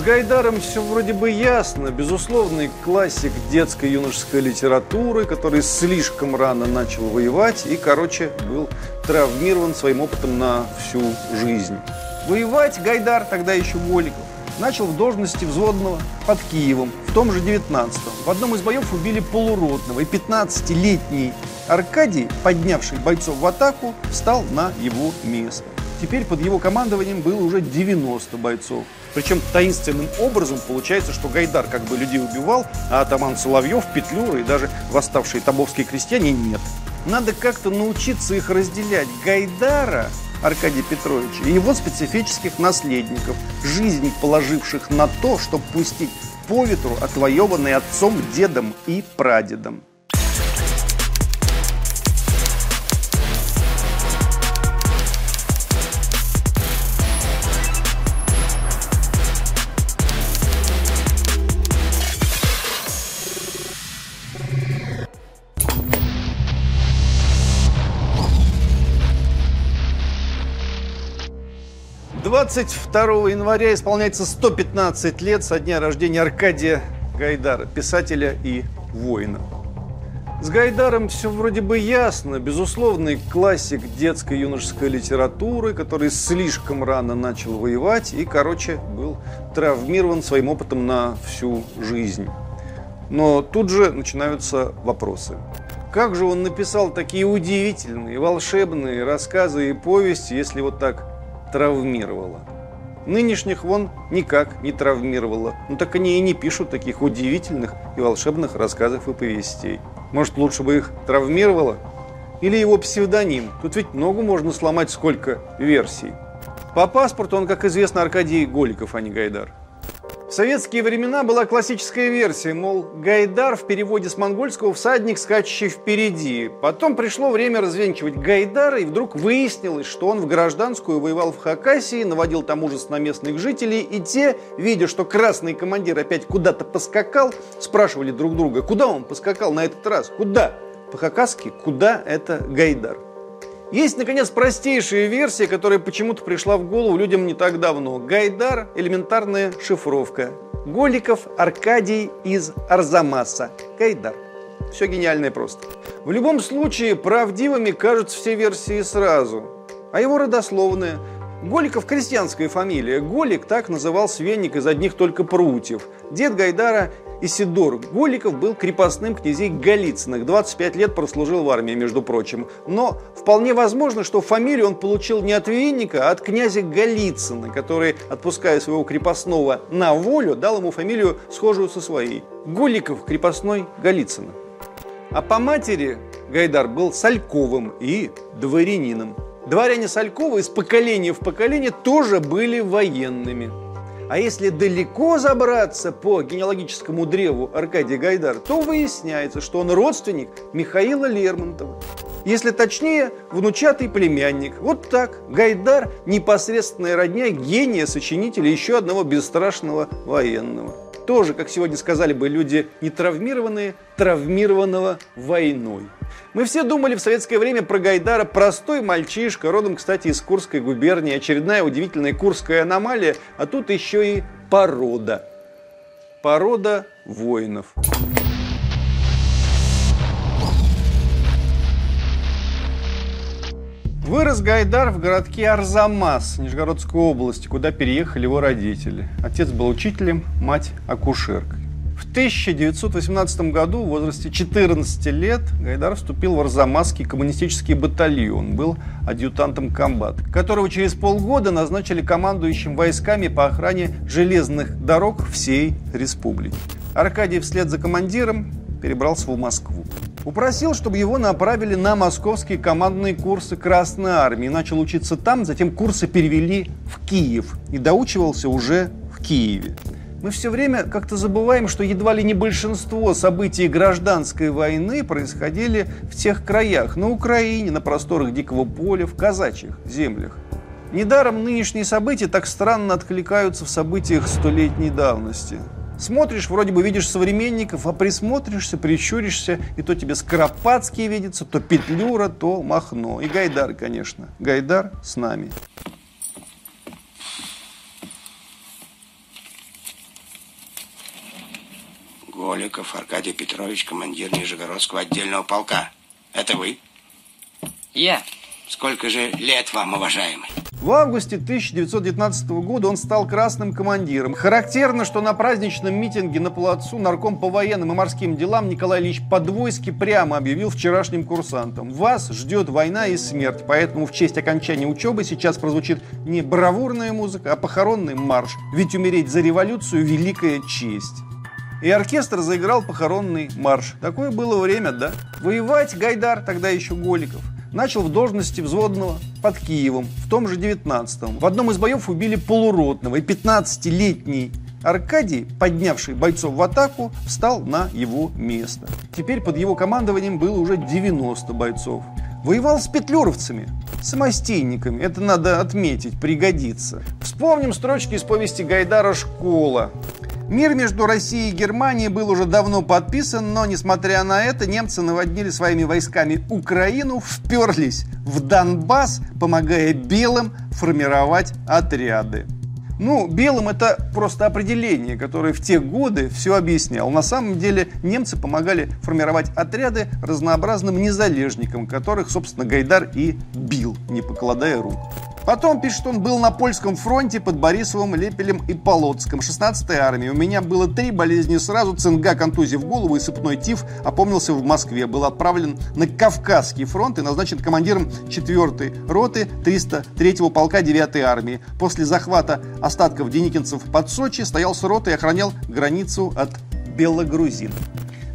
С Гайдаром все вроде бы ясно. Безусловный классик детской юношеской литературы, который слишком рано начал воевать и, короче, был травмирован своим опытом на всю жизнь. Воевать Гайдар, тогда еще Голиков, начал в должности взводного под Киевом в том же 19-м. В одном из боев убили полуротного, и 15-летний Аркадий, поднявший бойцов в атаку, встал на его место. Теперь под его командованием было уже 90 бойцов. Причем таинственным образом получается, что Гайдар как бы людей убивал, а атаман Соловьев, Петлюра и даже восставшие табовские крестьяне нет. Надо как-то научиться их разделять. Гайдара Аркадия Петровича и его специфических наследников, жизни положивших на то, чтобы пустить по ветру отвоеванный отцом, дедом и прадедом. 22 января исполняется 115 лет со дня рождения Аркадия Гайдара, писателя и воина. С Гайдаром все вроде бы ясно. Безусловный классик детской юношеской литературы, который слишком рано начал воевать и, короче, был травмирован своим опытом на всю жизнь. Но тут же начинаются вопросы. Как же он написал такие удивительные, волшебные рассказы и повести, если вот так травмировала. Нынешних вон никак не травмировала. Ну так они и не пишут таких удивительных и волшебных рассказов и повестей. Может, лучше бы их травмировала? Или его псевдоним? Тут ведь ногу можно сломать, сколько версий. По паспорту он, как известно, Аркадий Голиков, а не Гайдар. В советские времена была классическая версия, мол, Гайдар в переводе с монгольского «всадник, скачущий впереди». Потом пришло время развенчивать Гайдара, и вдруг выяснилось, что он в гражданскую воевал в Хакасии, наводил там ужас на местных жителей, и те, видя, что красный командир опять куда-то поскакал, спрашивали друг друга, куда он поскакал на этот раз, куда? По-хакасски, куда это Гайдар? Есть, наконец, простейшая версия, которая почему-то пришла в голову людям не так давно. Гайдар – элементарная шифровка. Голиков Аркадий из Арзамаса. Гайдар. Все гениально и просто. В любом случае, правдивыми кажутся все версии сразу. А его родословная – Голиков – крестьянская фамилия. Голик так называл свенник из одних только прутьев. Дед Гайдара Исидор Голиков был крепостным князей Голицыных. 25 лет прослужил в армии, между прочим. Но вполне возможно, что фамилию он получил не от венника, а от князя Голицына, который, отпуская своего крепостного на волю, дал ему фамилию, схожую со своей. Голиков – крепостной Голицына. А по матери Гайдар был Сальковым и дворянином. Дворяне Салькова из поколения в поколение тоже были военными. А если далеко забраться по генеалогическому древу Аркадия Гайдар, то выясняется, что он родственник Михаила Лермонтова. Если точнее, внучатый племянник. Вот так. Гайдар – непосредственная родня гения сочинителя еще одного бесстрашного военного. Тоже, как сегодня сказали бы люди, не травмированные, травмированного войной. Мы все думали в советское время про Гайдара простой мальчишка, родом, кстати, из Курской губернии, очередная удивительная курская аномалия, а тут еще и порода. Порода воинов. Вырос Гайдар в городке Арзамас Нижегородской области, куда переехали его родители. Отец был учителем, мать – акушеркой. В 1918 году, в возрасте 14 лет, Гайдар вступил в Арзамасский коммунистический батальон, был адъютантом комбат, которого через полгода назначили командующим войсками по охране железных дорог всей республики. Аркадий вслед за командиром перебрался в Москву. Упросил, чтобы его направили на московские командные курсы Красной Армии. Начал учиться там, затем курсы перевели в Киев и доучивался уже в Киеве. Мы все время как-то забываем, что едва ли не большинство событий гражданской войны происходили в тех краях, на Украине, на просторах Дикого поля, в казачьих землях. Недаром нынешние события так странно откликаются в событиях столетней давности. Смотришь, вроде бы видишь современников, а присмотришься, прищуришься, и то тебе Скоропадский видится, то Петлюра, то Махно. И Гайдар, конечно. Гайдар с нами. Голиков Аркадий Петрович, командир Нижегородского отдельного полка. Это вы? Я. Yeah. Сколько же лет вам, уважаемый? В августе 1919 года он стал красным командиром. Характерно, что на праздничном митинге на плацу нарком по военным и морским делам Николай Ильич Подвойский прямо объявил вчерашним курсантам. Вас ждет война и смерть, поэтому в честь окончания учебы сейчас прозвучит не бравурная музыка, а похоронный марш. Ведь умереть за революцию – великая честь. И оркестр заиграл похоронный марш. Такое было время, да? Воевать Гайдар, тогда еще Голиков, начал в должности взводного под Киевом в том же 19-м. В одном из боев убили полуротного, и 15-летний Аркадий, поднявший бойцов в атаку, встал на его место. Теперь под его командованием было уже 90 бойцов. Воевал с петлюровцами, самостейниками. Это надо отметить, пригодится. Вспомним строчки из повести Гайдара «Школа». Мир между Россией и Германией был уже давно подписан, но, несмотря на это, немцы наводнили своими войсками Украину, вперлись в Донбасс, помогая белым формировать отряды. Ну, белым это просто определение, которое в те годы все объяснял. На самом деле немцы помогали формировать отряды разнообразным незалежникам, которых, собственно, Гайдар и бил, не покладая рук. Потом пишет, он был на польском фронте под Борисовым, Лепелем и Полоцком, 16-й армии. У меня было три болезни сразу, цинга, контузия в голову и сыпной тиф. Опомнился в Москве. Был отправлен на Кавказский фронт и назначен командиром 4-й роты 303-го полка 9-й армии. После захвата остатков деникинцев под Сочи стоял с ротой и охранял границу от белогрузин.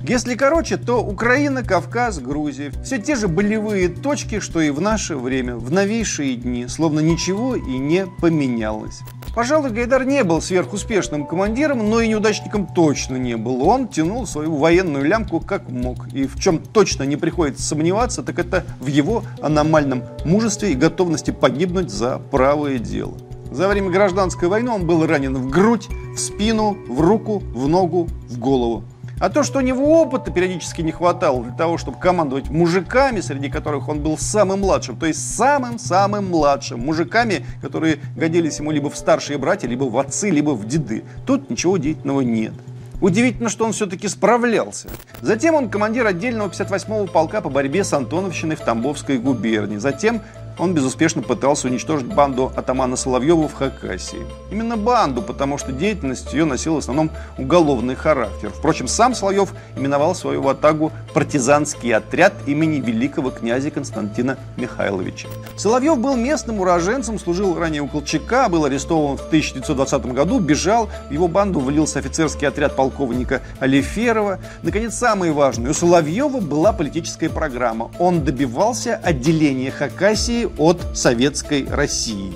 Если короче, то Украина, Кавказ, Грузия. Все те же болевые точки, что и в наше время, в новейшие дни, словно ничего и не поменялось. Пожалуй, Гайдар не был сверхуспешным командиром, но и неудачником точно не был. Он тянул свою военную лямку как мог. И в чем точно не приходится сомневаться, так это в его аномальном мужестве и готовности погибнуть за правое дело. За время гражданской войны он был ранен в грудь, в спину, в руку, в ногу, в голову. А то, что у него опыта периодически не хватало для того, чтобы командовать мужиками, среди которых он был самым младшим, то есть самым-самым младшим, мужиками, которые годились ему либо в старшие братья, либо в отцы, либо в деды. Тут ничего удивительного нет. Удивительно, что он все-таки справлялся. Затем он командир отдельного 58-го полка по борьбе с Антоновщиной в Тамбовской губернии. Затем он безуспешно пытался уничтожить банду атамана Соловьева в Хакасии. Именно банду, потому что деятельность ее носила в основном уголовный характер. Впрочем, сам Соловьев именовал свою ватагу партизанский отряд имени великого князя Константина Михайловича. Соловьев был местным уроженцем, служил ранее у Колчака, был арестован в 1920 году, бежал, в его банду влился офицерский отряд полковника Алиферова. Наконец, самое важное, у Соловьева была политическая программа. Он добивался отделения Хакасии от советской России.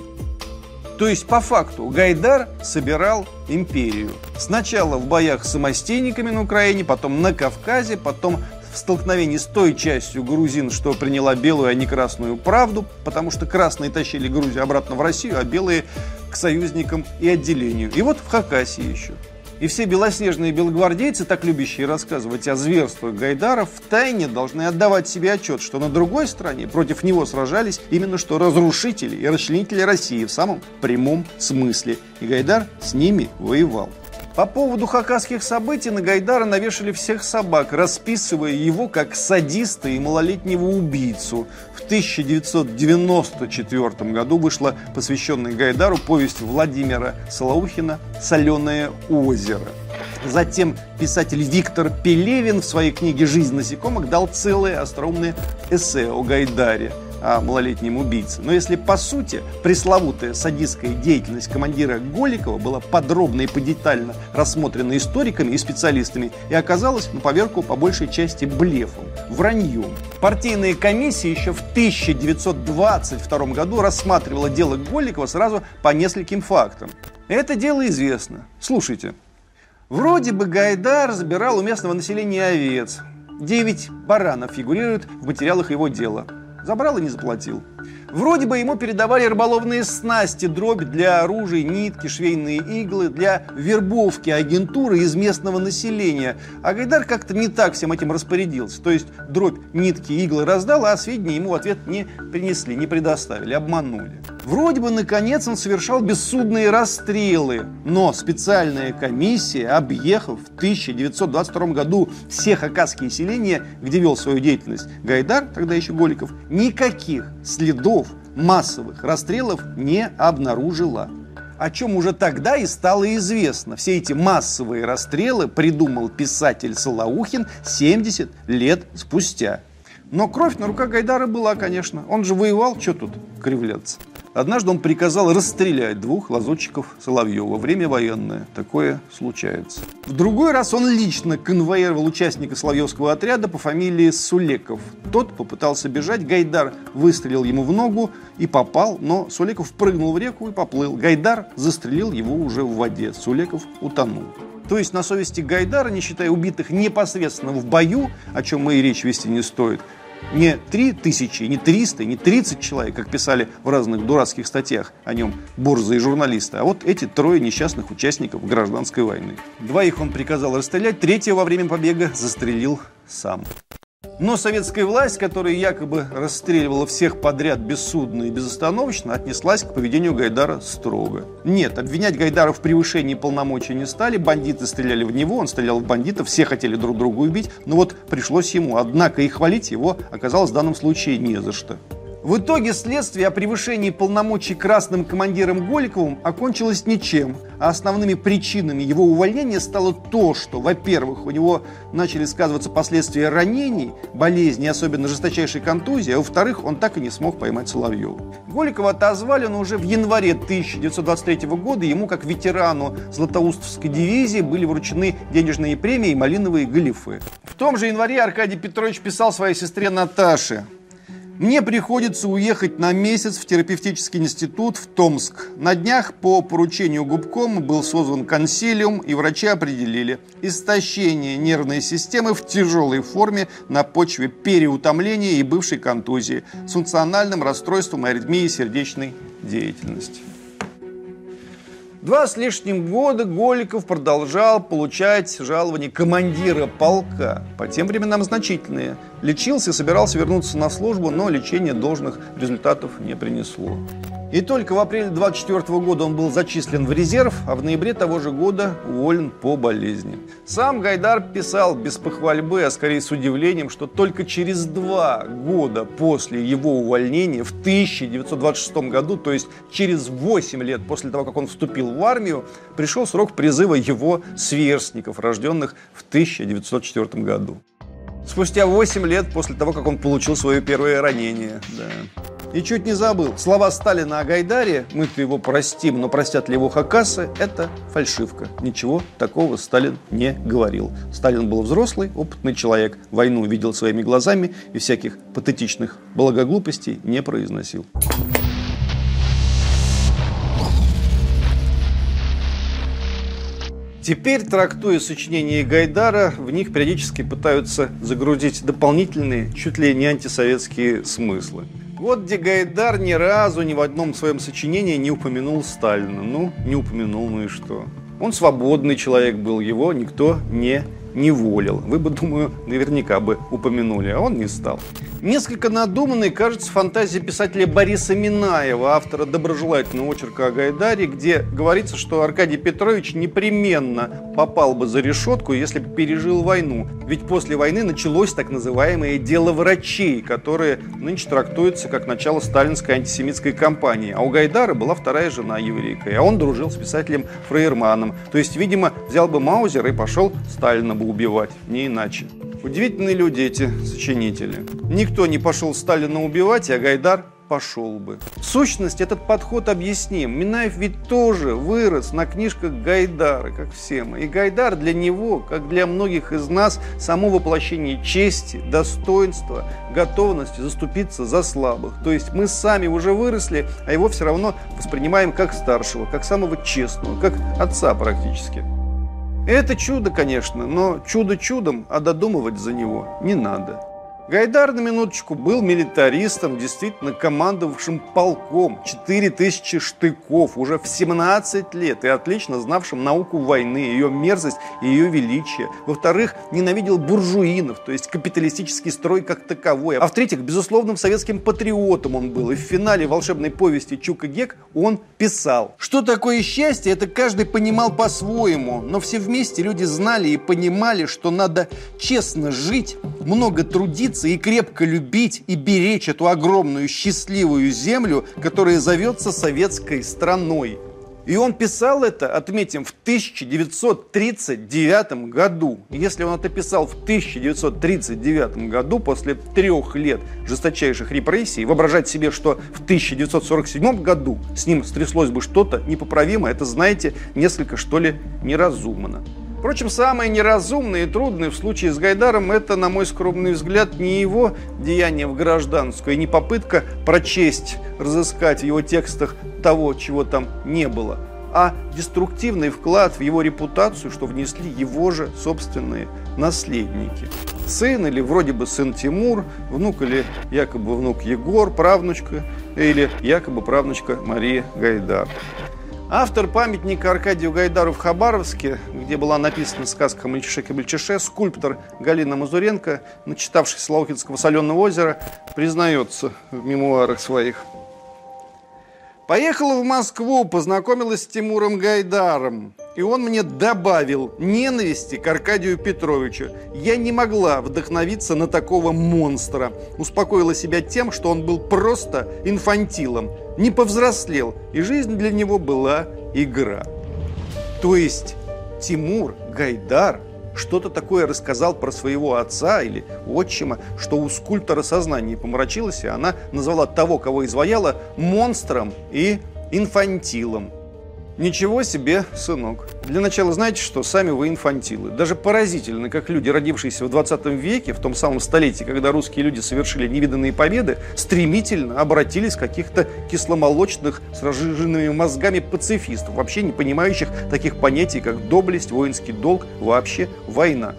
То есть, по факту, Гайдар собирал империю. Сначала в боях с самостейниками на Украине, потом на Кавказе, потом в столкновении с той частью грузин, что приняла белую, а не красную правду, потому что красные тащили Грузию обратно в Россию, а белые к союзникам и отделению. И вот в Хакасии еще. И все белоснежные белогвардейцы, так любящие рассказывать о зверствах Гайдара, в тайне должны отдавать себе отчет, что на другой стороне против него сражались именно что разрушители и расчленители России в самом прямом смысле. И Гайдар с ними воевал. По поводу хакасских событий на Гайдара навешали всех собак, расписывая его как садиста и малолетнего убийцу. В 1994 году вышла посвященная Гайдару повесть Владимира Солоухина «Соленое озеро». Затем писатель Виктор Пелевин в своей книге «Жизнь насекомых» дал целое остроумное эссе о Гайдаре – о малолетнем убийце. Но если по сути пресловутая садистская деятельность командира Голикова была подробно и подетально рассмотрена историками и специалистами и оказалась на поверку по большей части блефом, враньем. Партийная комиссия еще в 1922 году рассматривала дело Голикова сразу по нескольким фактам. Это дело известно. Слушайте. Вроде бы Гайдар забирал у местного населения овец. Девять баранов фигурируют в материалах его дела. Забрал и не заплатил. Вроде бы ему передавали рыболовные снасти, дробь для оружия, нитки, швейные иглы, для вербовки агентуры из местного населения. А Гайдар как-то не так всем этим распорядился. То есть дробь, нитки, иглы раздал, а сведения ему в ответ не принесли, не предоставили, обманули. Вроде бы, наконец, он совершал бессудные расстрелы, но специальная комиссия, объехав в 1922 году все хакасские селения, где вел свою деятельность Гайдар, тогда еще Голиков, никаких следов массовых расстрелов не обнаружила о чем уже тогда и стало известно. Все эти массовые расстрелы придумал писатель Солоухин 70 лет спустя. Но кровь на руках Гайдара была, конечно. Он же воевал, что тут кривляться. Однажды он приказал расстрелять двух лазутчиков Соловьева. Время военное. Такое случается. В другой раз он лично конвоировал участника Соловьевского отряда по фамилии Сулеков. Тот попытался бежать, Гайдар выстрелил ему в ногу и попал, но Сулеков прыгнул в реку и поплыл. Гайдар застрелил его уже в воде. Сулеков утонул. То есть на совести Гайдара, не считая убитых непосредственно в бою, о чем мы и речь вести не стоит, не 3 тысячи, не 300, не 30 человек, как писали в разных дурацких статьях о нем борзые журналисты, а вот эти трое несчастных участников гражданской войны. Двоих он приказал расстрелять, третьего во время побега застрелил сам. Но советская власть, которая якобы расстреливала всех подряд бессудно и безостановочно, отнеслась к поведению Гайдара строго. Нет, обвинять Гайдара в превышении полномочий не стали, бандиты стреляли в него, он стрелял в бандитов, все хотели друг друга убить, но вот пришлось ему, однако и хвалить его оказалось в данном случае не за что. В итоге следствие о превышении полномочий красным командиром Голиковым окончилось ничем, а основными причинами его увольнения стало то, что, во-первых, у него начали сказываться последствия ранений, болезней, особенно жесточайшей контузии, а во-вторых, он так и не смог поймать Соловьева. Голикова отозвали, но уже в январе 1923 года ему, как ветерану Златоустовской дивизии, были вручены денежные премии и малиновые галифы. В том же январе Аркадий Петрович писал своей сестре Наташе – мне приходится уехать на месяц в терапевтический институт в Томск. На днях по поручению губкома был создан консилиум, и врачи определили истощение нервной системы в тяжелой форме на почве переутомления и бывшей контузии с функциональным расстройством аритмии сердечной деятельности. Два с лишним года Голиков продолжал получать жалование командира полка, по тем временам значительные. Лечился и собирался вернуться на службу, но лечение должных результатов не принесло. И только в апреле 24 года он был зачислен в резерв, а в ноябре того же года уволен по болезни. Сам Гайдар писал без похвальбы, а скорее с удивлением, что только через два года после его увольнения, в 1926 году, то есть через 8 лет после того, как он вступил в армию, пришел срок призыва его сверстников, рожденных в 1904 году. Спустя 8 лет после того, как он получил свое первое ранение. Да. И чуть не забыл. Слова Сталина о Гайдаре «мы-то его простим, но простят ли его хакасы» – это фальшивка. Ничего такого Сталин не говорил. Сталин был взрослый, опытный человек. Войну видел своими глазами и всяких патетичных благоглупостей не произносил. Теперь, трактуя сочинения Гайдара, в них периодически пытаются загрузить дополнительные, чуть ли не антисоветские смыслы. Вот где Гайдар ни разу ни в одном своем сочинении не упомянул Сталина. Ну, не упомянул, ну и что? Он свободный человек был, его никто не не волил. Вы бы, думаю, наверняка бы упомянули, а он не стал. Несколько надуманной кажется фантазия писателя Бориса Минаева, автора доброжелательного очерка о Гайдаре, где говорится, что Аркадий Петрович непременно попал бы за решетку, если бы пережил войну. Ведь после войны началось так называемое дело врачей, которое нынче трактуется как начало сталинской антисемитской кампании. А у Гайдара была вторая жена еврейка, а он дружил с писателем Фрейерманом. То есть, видимо, взял бы Маузер и пошел Сталина бы убивать, не иначе. Удивительные люди эти сочинители. Никто не пошел Сталина убивать, а Гайдар пошел бы. В сущности, этот подход объясним. Минаев ведь тоже вырос на книжках Гайдара, как все мы. И Гайдар для него, как для многих из нас, само воплощение чести, достоинства, готовности заступиться за слабых. То есть мы сами уже выросли, а его все равно воспринимаем как старшего, как самого честного, как отца практически. Это чудо, конечно, но чудо чудом, а додумывать за него не надо. Гайдар, на минуточку, был милитаристом, действительно командовавшим полком, 4000 штыков, уже в 17 лет, и отлично знавшим науку войны, ее мерзость и ее величие. Во-вторых, ненавидел буржуинов, то есть капиталистический строй как таковой. А в-третьих, безусловным советским патриотом он был. И в финале волшебной повести Чука Гек он писал. Что такое счастье, это каждый понимал по-своему, но все вместе люди знали и понимали, что надо честно жить, много трудиться, трудиться и крепко любить и беречь эту огромную счастливую землю, которая зовется советской страной. И он писал это, отметим, в 1939 году. Если он это писал в 1939 году, после трех лет жесточайших репрессий, воображать себе, что в 1947 году с ним стряслось бы что-то непоправимое, это, знаете, несколько, что ли, неразумно. Впрочем, самое неразумное и трудное в случае с Гайдаром это, на мой скромный взгляд, не его деяние в гражданскую, и не попытка прочесть, разыскать в его текстах того, чего там не было, а деструктивный вклад в его репутацию, что внесли его же собственные наследники. Сын или вроде бы сын Тимур, внук или якобы внук Егор, правнучка или якобы правнучка Мария Гайдар. Автор памятника Аркадию Гайдару в Хабаровске, где была написана сказка Мальчише-Кабельчише, скульптор Галина Мазуренко, начитавшись Лаухинского соленого озера, признается в мемуарах своих. Поехала в Москву, познакомилась с Тимуром Гайдаром. И он мне добавил ненависти к Аркадию Петровичу. Я не могла вдохновиться на такого монстра. Успокоила себя тем, что он был просто инфантилом. Не повзрослел, и жизнь для него была игра. То есть Тимур Гайдар что-то такое рассказал про своего отца или отчима, что у скульптора сознание помрачилось, и она назвала того, кого изваяла, монстром и инфантилом. Ничего себе, сынок. Для начала знаете что? Сами вы инфантилы. Даже поразительно, как люди, родившиеся в 20 веке, в том самом столетии, когда русские люди совершили невиданные победы, стремительно обратились к каких-то кисломолочных с разжиженными мозгами пацифистов, вообще не понимающих таких понятий, как доблесть, воинский долг, вообще война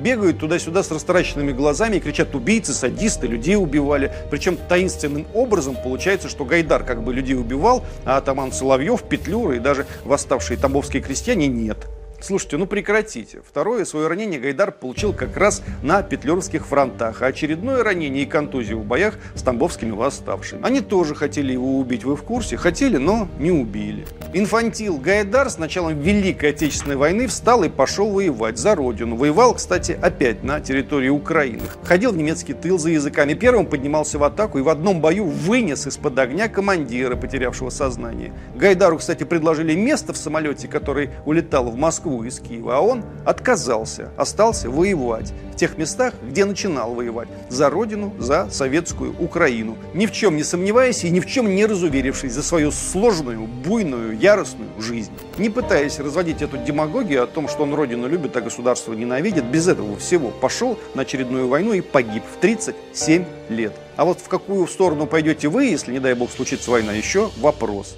бегают туда-сюда с растраченными глазами и кричат «убийцы, садисты, людей убивали». Причем таинственным образом получается, что Гайдар как бы людей убивал, а атаман Соловьев, Петлюра и даже восставшие тамбовские крестьяне нет. Слушайте, ну прекратите. Второе свое ранение Гайдар получил как раз на Петлюрских фронтах, а очередное ранение и контузию в боях с тамбовскими восставшими. Они тоже хотели его убить, вы в курсе? Хотели, но не убили. Инфантил Гайдар с началом Великой Отечественной войны встал и пошел воевать за родину. Воевал, кстати, опять на территории Украины. Ходил в немецкий тыл за языками. Первым поднимался в атаку и в одном бою вынес из-под огня командира, потерявшего сознание. Гайдару, кстати, предложили место в самолете, который улетал в Москву Москву из Киева, а он отказался, остался воевать в тех местах, где начинал воевать, за родину, за советскую Украину, ни в чем не сомневаясь и ни в чем не разуверившись за свою сложную, буйную, яростную жизнь. Не пытаясь разводить эту демагогию о том, что он родину любит, а государство ненавидит, без этого всего пошел на очередную войну и погиб в 37 лет. А вот в какую сторону пойдете вы, если, не дай бог, случится война, еще вопрос.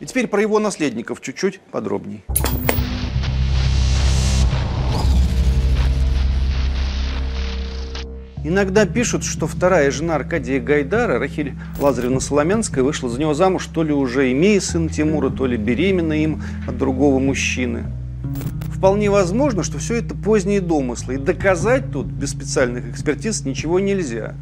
И теперь про его наследников чуть-чуть подробнее. Иногда пишут, что вторая жена Аркадия Гайдара, Рахиль Лазаревна Соломянская, вышла за него замуж, то ли уже имея сына Тимура, то ли беременна им от другого мужчины. Вполне возможно, что все это поздние домыслы, и доказать тут без специальных экспертиз ничего нельзя.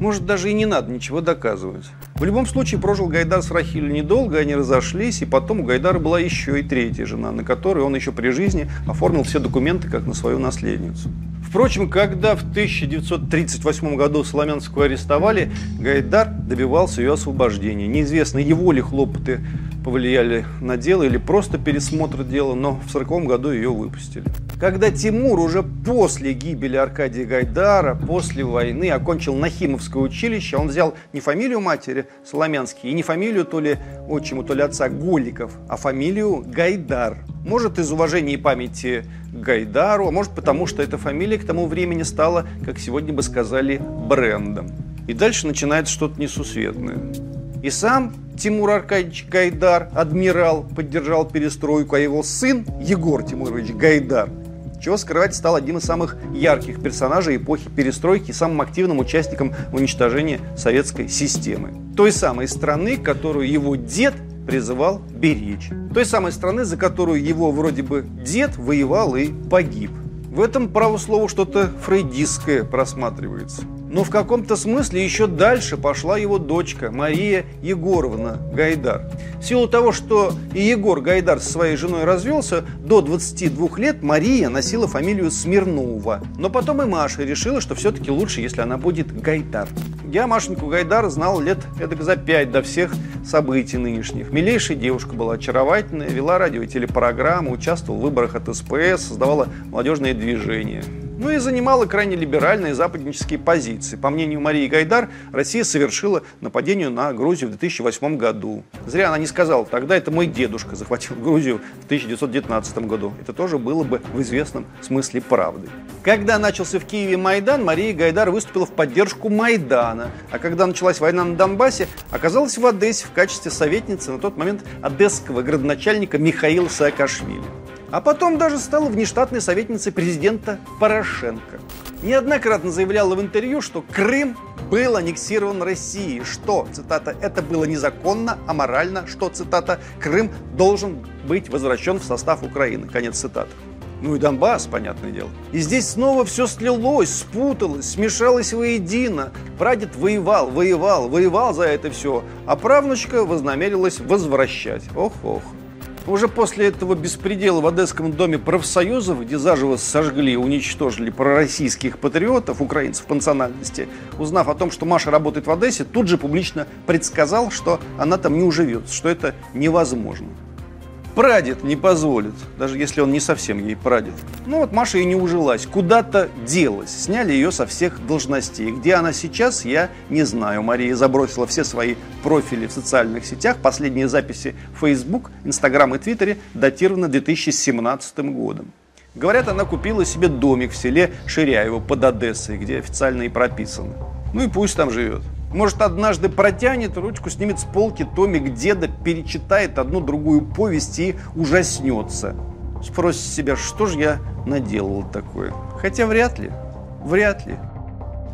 Может, даже и не надо ничего доказывать. В любом случае, прожил Гайдар с Рахиль недолго, они разошлись, и потом у Гайдара была еще и третья жена, на которой он еще при жизни оформил все документы как на свою наследницу. Впрочем, когда в 1938 году Соломянскую арестовали, Гайдар добивался ее освобождения. Неизвестно, его ли хлопоты повлияли на дело или просто пересмотр дела, но в 1940 году ее выпустили. Когда Тимур уже после гибели Аркадия Гайдара, после войны окончил Нахимовское училище, он взял не фамилию матери Соломянский и не фамилию то ли отчиму, то ли отца Голиков, а фамилию Гайдар. Может, из уважения и памяти Гайдару, а может, потому что эта фамилия к тому времени стала, как сегодня бы сказали, брендом. И дальше начинается что-то несусветное. И сам Тимур Аркадьевич Гайдар, адмирал, поддержал перестройку, а его сын Егор Тимурович Гайдар чего скрывать стал одним из самых ярких персонажей эпохи перестройки и самым активным участником уничтожения советской системы. Той самой страны, которую его дед призывал беречь. Той самой страны, за которую его вроде бы дед воевал и погиб. В этом, право слову, что-то фрейдистское просматривается. Но в каком-то смысле еще дальше пошла его дочка Мария Егоровна Гайдар. В силу того, что и Егор Гайдар со своей женой развелся, до 22 лет Мария носила фамилию Смирнова. Но потом и Маша решила, что все-таки лучше, если она будет Гайдар. Я Машеньку Гайдар знал лет эдак за пять до всех событий нынешних. Милейшая девушка была очаровательная, вела радио и телепрограммы, участвовала в выборах от СПС, создавала молодежные движения ну и занимала крайне либеральные западнические позиции. По мнению Марии Гайдар, Россия совершила нападение на Грузию в 2008 году. Зря она не сказала, тогда это мой дедушка захватил Грузию в 1919 году. Это тоже было бы в известном смысле правдой. Когда начался в Киеве Майдан, Мария Гайдар выступила в поддержку Майдана. А когда началась война на Донбассе, оказалась в Одессе в качестве советницы на тот момент одесского градоначальника Михаила Саакашвили а потом даже стала внештатной советницей президента Порошенко. Неоднократно заявляла в интервью, что Крым был аннексирован Россией, что, цитата, это было незаконно, аморально, что, цитата, Крым должен быть возвращен в состав Украины, конец цитаты. Ну и Донбасс, понятное дело. И здесь снова все слилось, спуталось, смешалось воедино. Прадед воевал, воевал, воевал за это все, а правнучка вознамерилась возвращать. Ох-ох. Уже после этого беспредела в Одесском доме профсоюзов, где заживо сожгли и уничтожили пророссийских патриотов, украинцев по национальности, узнав о том, что Маша работает в Одессе, тут же публично предсказал, что она там не уживется, что это невозможно. Прадед не позволит, даже если он не совсем ей прадед. Ну вот Маша и не ужилась, куда-то делась. Сняли ее со всех должностей. Где она сейчас, я не знаю. Мария забросила все свои профили в социальных сетях. Последние записи в Facebook, Instagram и Твиттере датированы 2017 годом. Говорят, она купила себе домик в селе Ширяево под Одессой, где официально и прописано. Ну и пусть там живет. Может, однажды протянет ручку, снимет с полки томик деда, перечитает одну-другую повесть и ужаснется. Спросит себя, что же я наделал такое. Хотя вряд ли, вряд ли.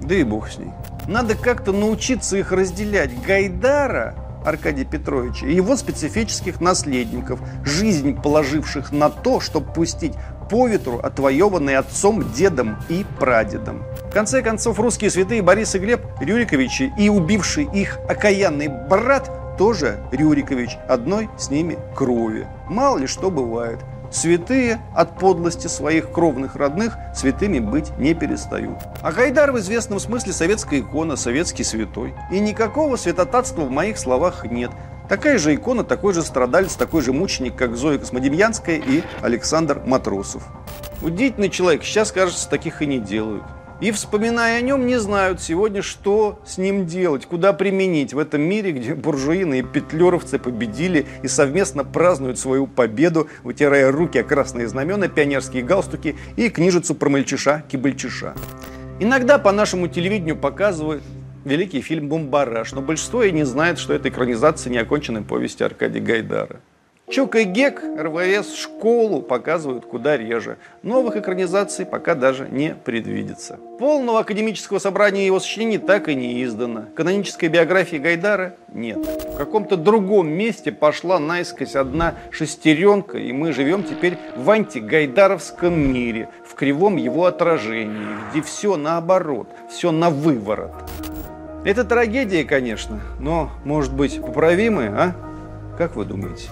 Да и бог с ней. Надо как-то научиться их разделять. Гайдара Аркадия Петровича и его специфических наследников, жизнь положивших на то, чтобы пустить по ветру, отвоеванные отцом, дедом и прадедом. В конце концов, русские святые Борис и Глеб Рюриковичи и убивший их окаянный брат тоже Рюрикович, одной с ними крови. Мало ли что бывает. Святые от подлости своих кровных родных святыми быть не перестают. А Гайдар в известном смысле советская икона, советский святой. И никакого святотатства в моих словах нет. Такая же икона, такой же страдалец, такой же мученик, как Зоя Космодемьянская и Александр Матросов. Удивительный человек, сейчас, кажется, таких и не делают. И, вспоминая о нем, не знают сегодня, что с ним делать, куда применить в этом мире, где буржуины и петлюровцы победили и совместно празднуют свою победу, утирая руки о красные знамена, пионерские галстуки и книжицу про мальчиша-кибальчиша. Иногда по нашему телевидению показывают великий фильм «Бомбараж», но большинство и не знает, что это экранизация неоконченной повести Аркадия Гайдара. Чук и Гек, РВС, школу показывают куда реже. Новых экранизаций пока даже не предвидится. Полного академического собрания его сочинений так и не издано. Канонической биографии Гайдара нет. В каком-то другом месте пошла наискось одна шестеренка, и мы живем теперь в антигайдаровском мире, в кривом его отражении, где все наоборот, все на выворот. Это трагедия, конечно, но, может быть, поправимая, а? Как вы думаете?